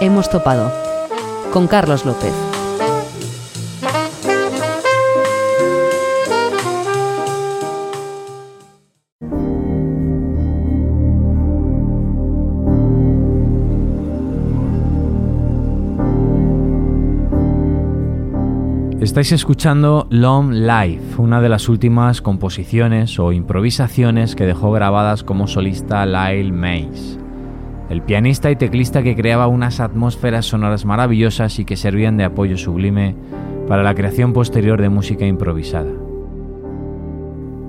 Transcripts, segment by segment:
Hemos topado. Con Carlos López. Estáis escuchando Long Life, una de las últimas composiciones o improvisaciones que dejó grabadas como solista Lyle Mays, el pianista y teclista que creaba unas atmósferas sonoras maravillosas y que servían de apoyo sublime para la creación posterior de música improvisada.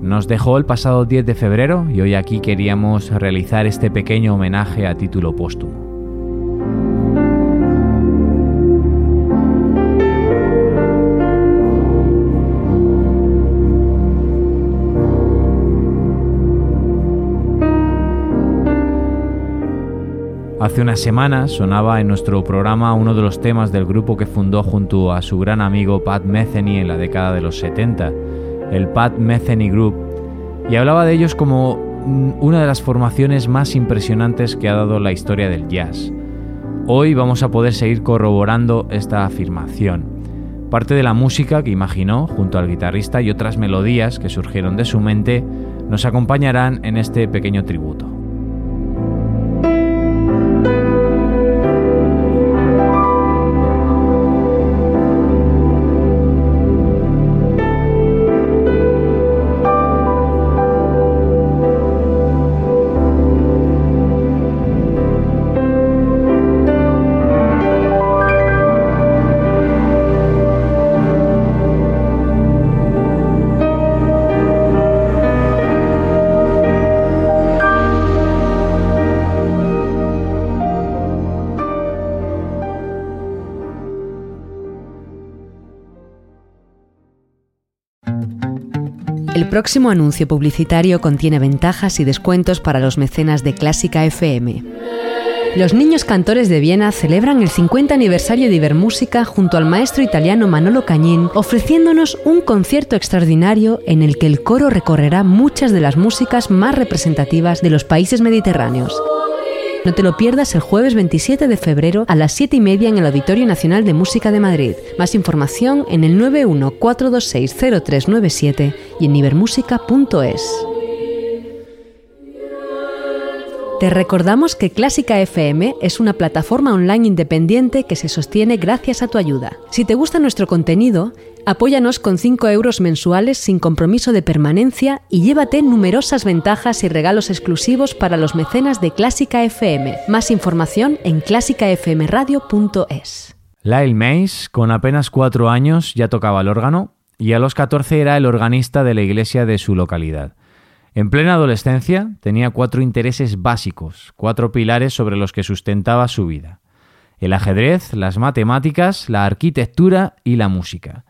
Nos dejó el pasado 10 de febrero y hoy aquí queríamos realizar este pequeño homenaje a título póstumo. Hace unas semanas sonaba en nuestro programa uno de los temas del grupo que fundó junto a su gran amigo Pat Metheny en la década de los 70, el Pat Metheny Group, y hablaba de ellos como una de las formaciones más impresionantes que ha dado la historia del jazz. Hoy vamos a poder seguir corroborando esta afirmación. Parte de la música que imaginó junto al guitarrista y otras melodías que surgieron de su mente nos acompañarán en este pequeño tributo. Próximo anuncio publicitario contiene ventajas y descuentos para los mecenas de Clásica FM. Los niños cantores de Viena celebran el 50 aniversario de Ibermúsica junto al maestro italiano Manolo Cañín, ofreciéndonos un concierto extraordinario en el que el coro recorrerá muchas de las músicas más representativas de los países mediterráneos. No te lo pierdas el jueves 27 de febrero a las 7 y media en el Auditorio Nacional de Música de Madrid. Más información en el 914260397 y en ibermúsica.es. Te recordamos que Clásica FM es una plataforma online independiente que se sostiene gracias a tu ayuda. Si te gusta nuestro contenido, apóyanos con 5 euros mensuales sin compromiso de permanencia y llévate numerosas ventajas y regalos exclusivos para los mecenas de Clásica FM. Más información en clásicafmradio.es. Lyle Mays, con apenas 4 años, ya tocaba el órgano y a los 14 era el organista de la iglesia de su localidad. En plena adolescencia tenía cuatro intereses básicos, cuatro pilares sobre los que sustentaba su vida. El ajedrez, las matemáticas, la arquitectura y la música.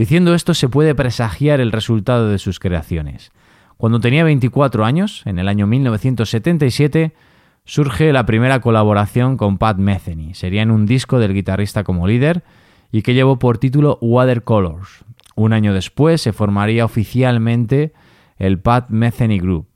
Diciendo esto se puede presagiar el resultado de sus creaciones. Cuando tenía 24 años, en el año 1977, surge la primera colaboración con Pat Metheny. Sería en un disco del guitarrista como líder y que llevó por título Watercolors. Un año después se formaría oficialmente el Pat Metheny Group.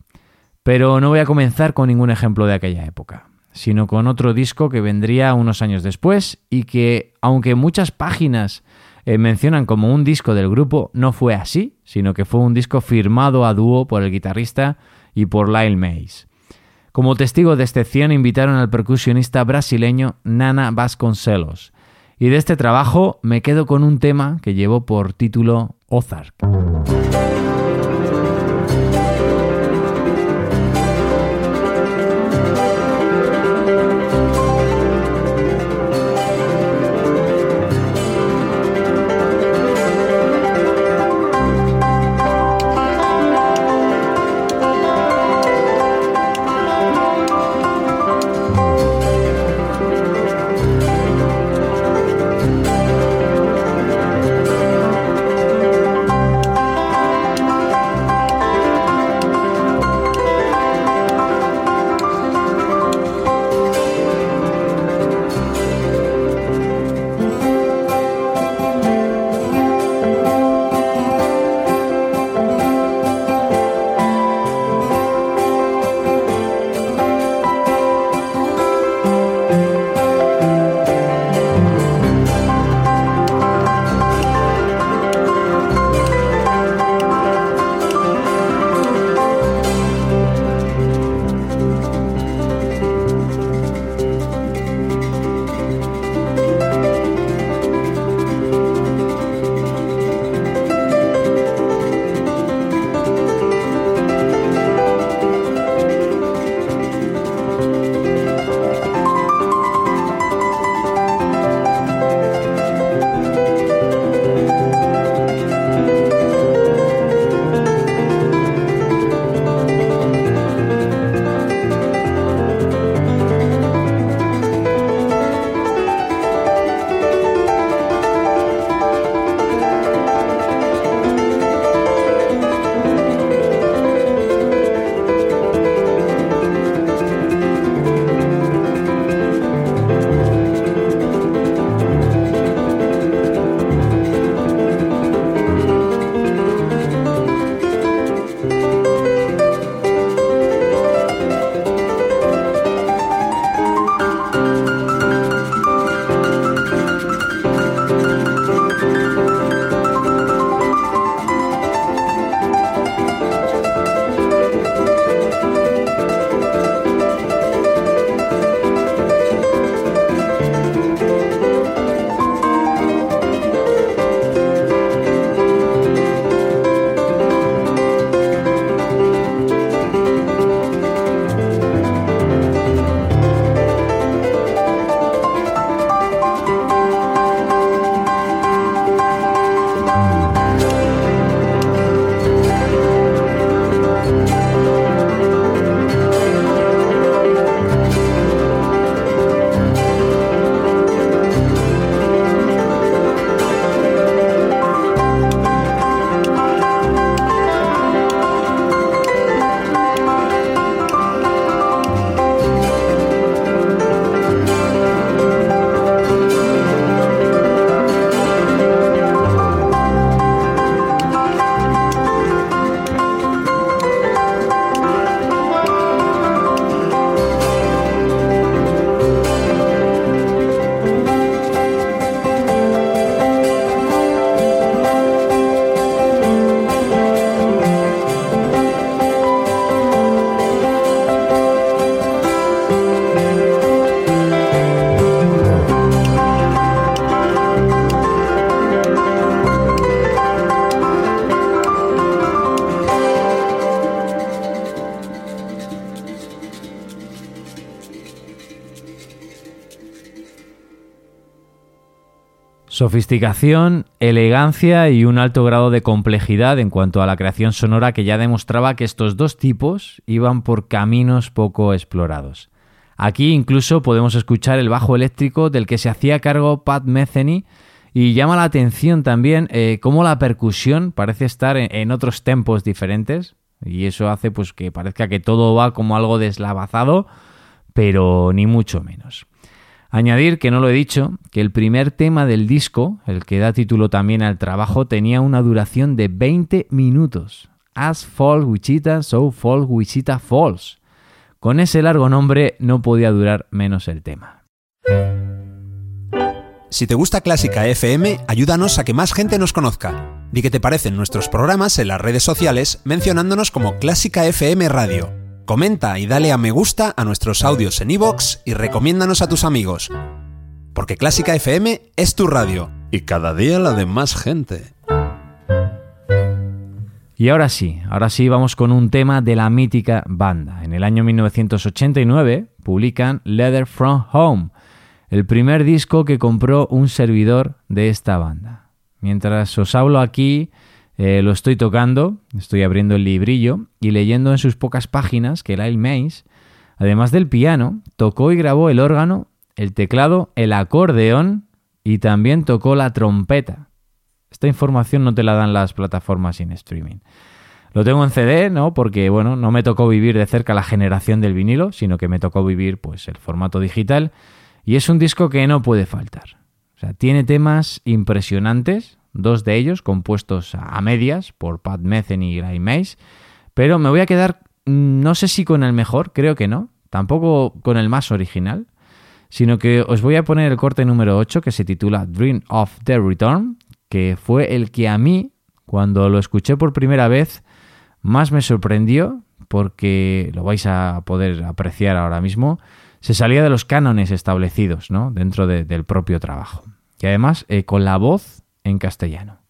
Pero no voy a comenzar con ningún ejemplo de aquella época, sino con otro disco que vendría unos años después y que, aunque muchas páginas eh, mencionan como un disco del grupo, no fue así, sino que fue un disco firmado a dúo por el guitarrista y por Lyle Mays. Como testigo de excepción invitaron al percusionista brasileño Nana Vasconcelos. Y de este trabajo me quedo con un tema que llevó por título Ozark. Sofisticación, elegancia y un alto grado de complejidad en cuanto a la creación sonora que ya demostraba que estos dos tipos iban por caminos poco explorados. Aquí incluso podemos escuchar el bajo eléctrico del que se hacía cargo Pat Metheny y llama la atención también eh, cómo la percusión parece estar en, otros tempos diferentes y eso hace pues que parezca que todo va como algo deslavazado, pero ni mucho menos. Añadir, que no lo he dicho, que el primer tema del disco, el que da título también al trabajo, tenía una duración de 20 minutos. As Falls Wichita, So Falls Wichita Falls. Con ese largo nombre no podía durar menos el tema. Si te gusta Clásica FM, ayúdanos a que más gente nos conozca. Di que te parecen nuestros programas en las redes sociales mencionándonos como Clásica FM Radio Comenta y dale a me gusta a nuestros audios en iVoox y recomiéndanos a tus amigos. Porque Clásica FM es tu radio y cada día la de más gente. Y ahora sí, ahora sí vamos con un tema de la mítica banda. En el año 1989 publican Leather From Home, el primer disco que compró un servidor de esta banda. Mientras os hablo aquí, eh, lo estoy tocando, estoy abriendo el librillo y leyendo en sus pocas páginas que Lyle Mays, además del piano, tocó y grabó el órgano, el teclado, el acordeón y también tocó la trompeta. Esta información no te la dan las plataformas sin streaming. Lo tengo en CD, ¿no? Porque, bueno, no me tocó vivir de cerca la generación del vinilo, sino que me tocó vivir, pues, el formato digital. Y es un disco que no puede faltar. O sea, tiene temas impresionantes, dos de ellos compuestos a medias por Pat Metheny y Guy Mays, pero me voy a quedar, mm, no sé si con el mejor, creo que no, tampoco con el más original, sino que os voy a poner el corte número 8 que se titula Dream of the Return, que fue el que a mí, cuando lo escuché por primera vez, más me sorprendió, porque lo vais a poder apreciar ahora mismo, se salía de los cánones establecidos ¿no? dentro del propio trabajo. Y además, eh, con la voz en castellano.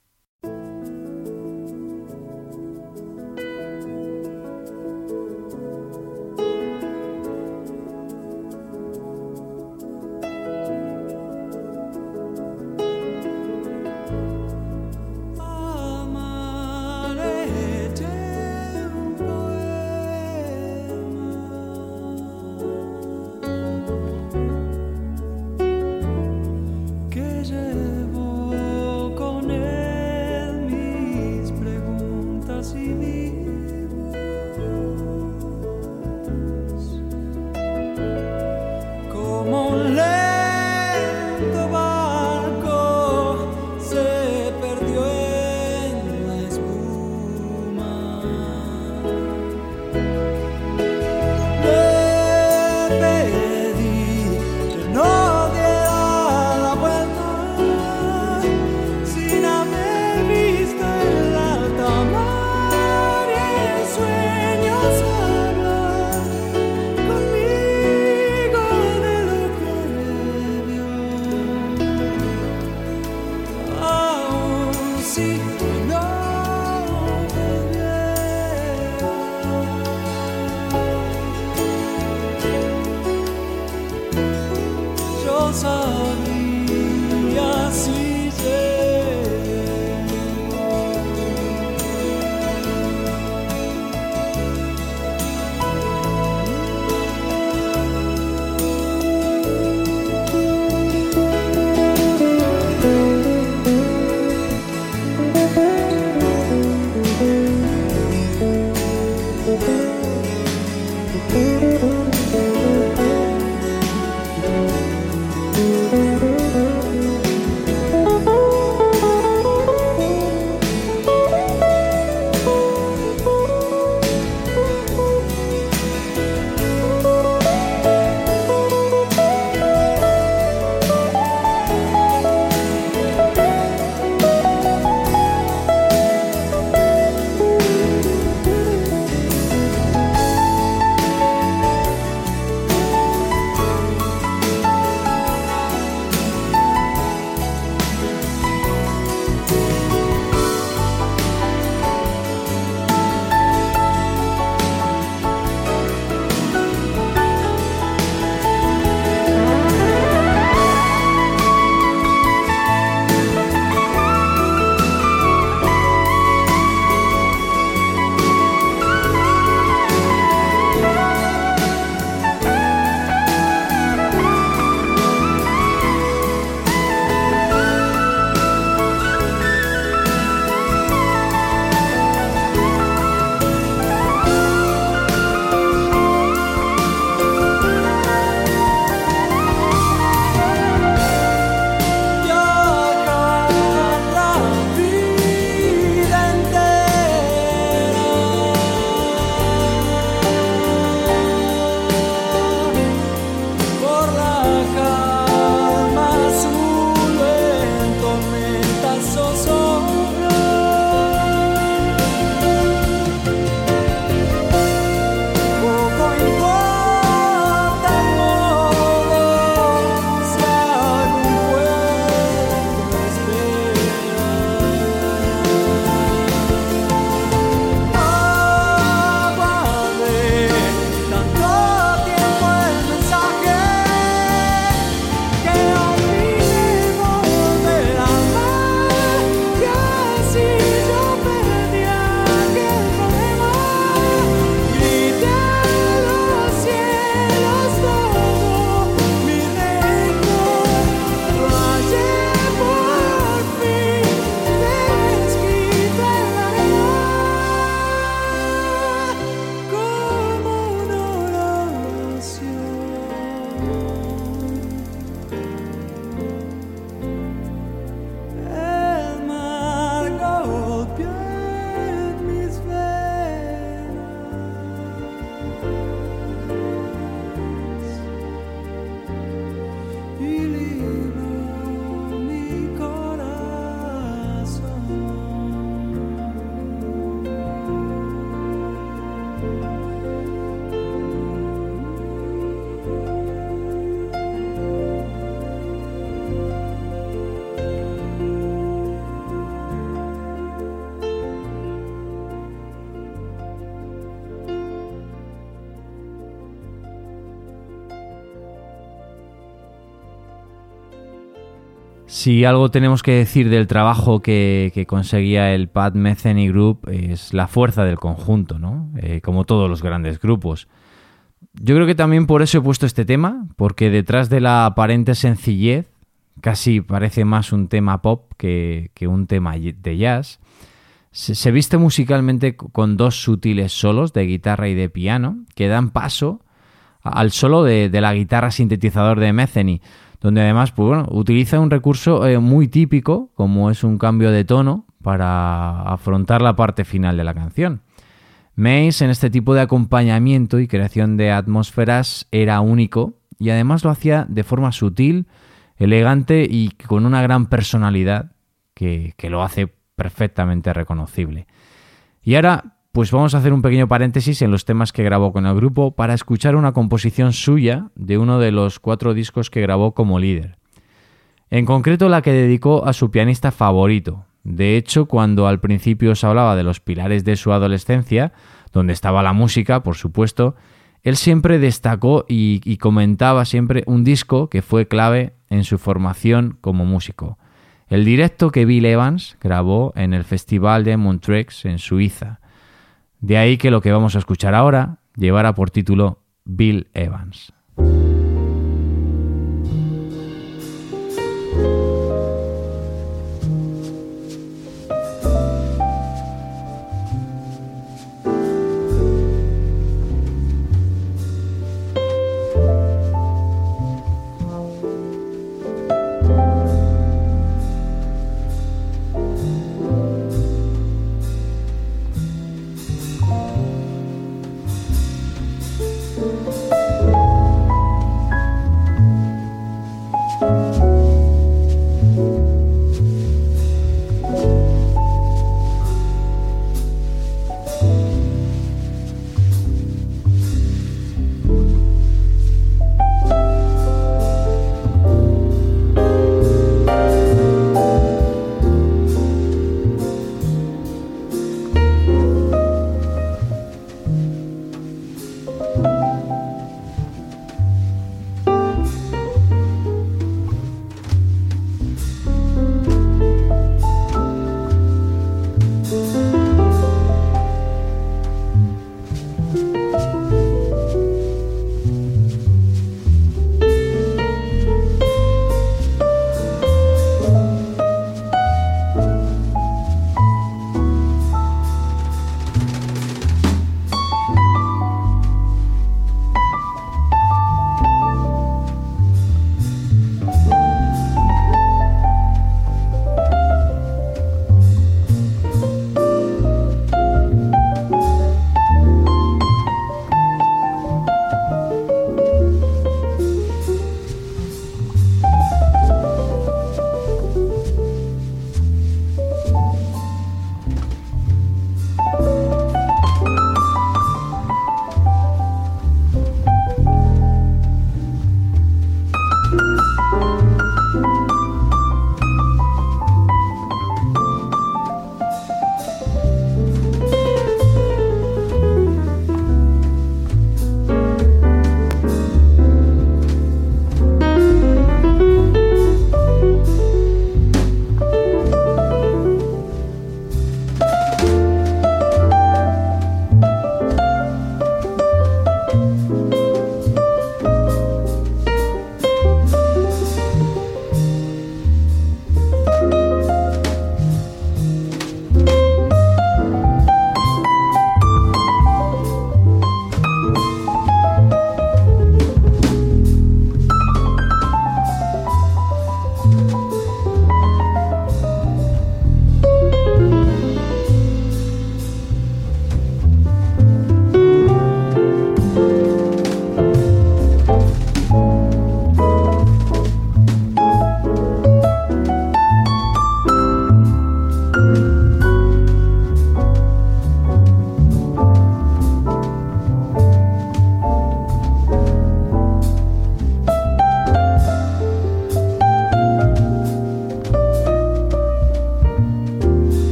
Si algo tenemos que decir del trabajo que, conseguía el Pat Metheny Group es la fuerza del conjunto, ¿no? Eh, como todos los grandes grupos. Yo creo que también por eso he puesto este tema, porque detrás de la aparente sencillez, casi parece más un tema pop que, un tema de jazz, se, viste musicalmente con dos sutiles solos de guitarra y de piano que dan paso al solo de, la guitarra sintetizador de Metheny donde además pues, bueno, utiliza un recurso eh, muy típico, como es un cambio de tono, para afrontar la parte final de la canción. Mace en este tipo de acompañamiento y creación de atmósferas era único y además lo hacía de forma sutil, elegante y con una gran personalidad que, que lo hace perfectamente reconocible. Y ahora pues vamos a hacer un pequeño paréntesis en los temas que grabó con el grupo para escuchar una composición suya de uno de los cuatro discos que grabó como líder. En concreto la que dedicó a su pianista favorito. De hecho, cuando al principio os hablaba de los pilares de su adolescencia, donde estaba la música, por supuesto, él siempre destacó y, y comentaba siempre un disco que fue clave en su formación como músico. El directo que Bill Evans grabó en el Festival de Montreux en Suiza de ahí que lo que vamos a escuchar ahora llevara por título Bill Evans.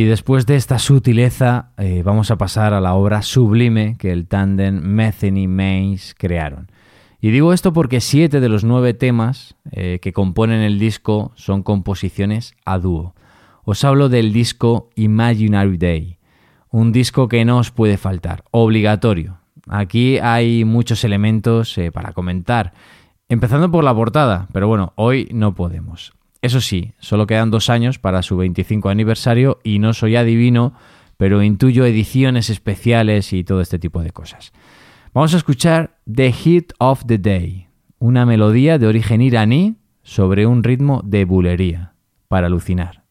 Y después de esta sutileza, eh, vamos a pasar a la obra sublime que el tándem Metheny Mays crearon. Y digo esto porque siete de los nueve temas eh, que componen el disco son composiciones a dúo. Os hablo del disco Imaginary Day, un disco que no os puede faltar, obligatorio. Aquí hay muchos elementos eh, para comentar, empezando por la portada, pero bueno, hoy no podemos. Eso sí, solo quedan dos años para su 25 aniversario y no soy adivino, pero intuyo ediciones especiales y todo este tipo de cosas. Vamos a escuchar The Hit of the Day, una melodía de origen iraní sobre un ritmo de bulería, para alucinar.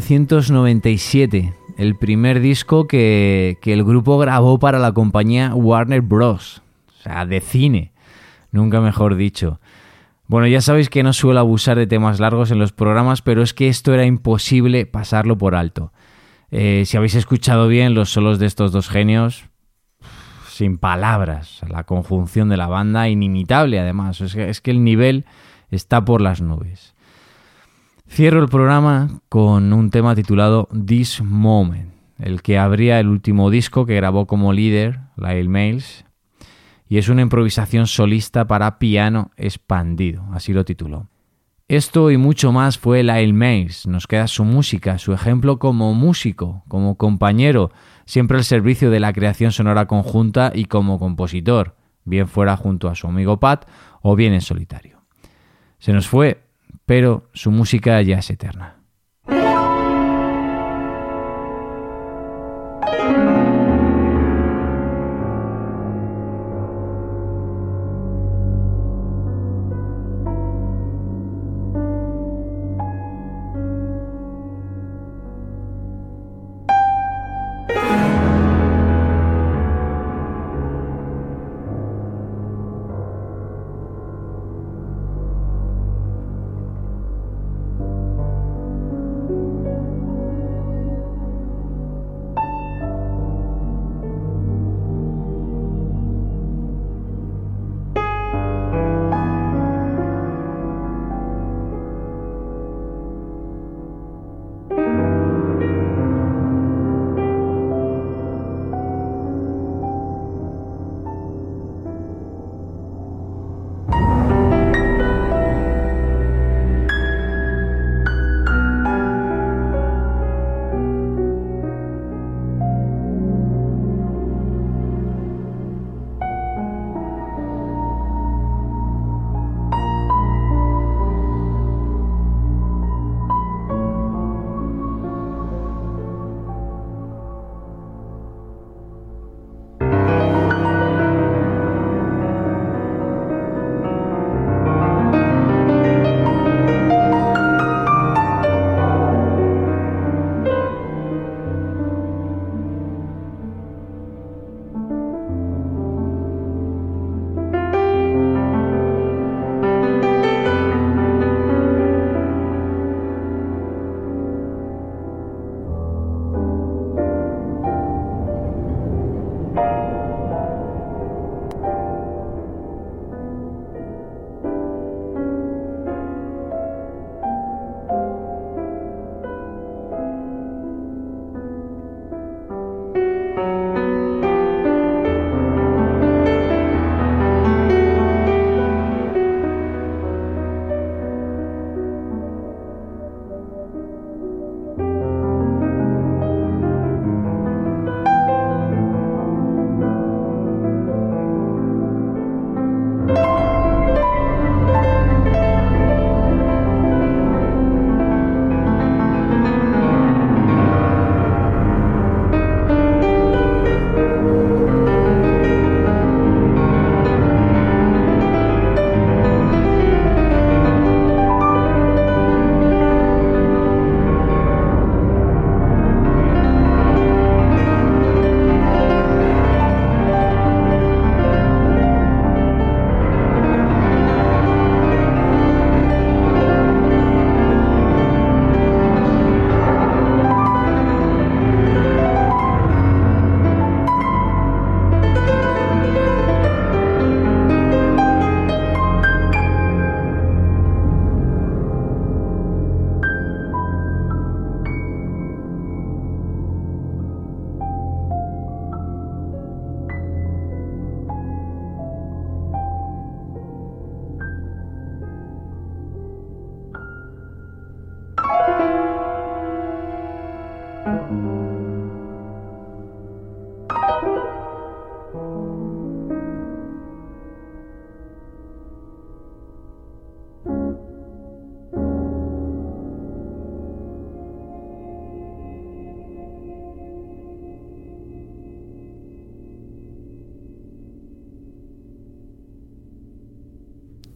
1997, el primer disco que, que el grupo grabó para la compañía Warner Bros. O sea, de cine, nunca mejor dicho. Bueno, ya sabéis que no suelo abusar de temas largos en los programas, pero es que esto era imposible pasarlo por alto. Eh, si habéis escuchado bien los solos de estos dos genios, sin palabras, la conjunción de la banda, inimitable además, es que, es que el nivel está por las nubes. Cierro el programa con un tema titulado This Moment, el que abría el último disco que grabó como líder, Lyle Mails, y es una improvisación solista para piano expandido, así lo tituló. Esto y mucho más fue Lyle Mays. Nos queda su música, su ejemplo como músico, como compañero, siempre al servicio de la creación sonora conjunta y como compositor, bien fuera junto a su amigo Pat o bien en solitario. Se nos fue, pero su música ya es eterna.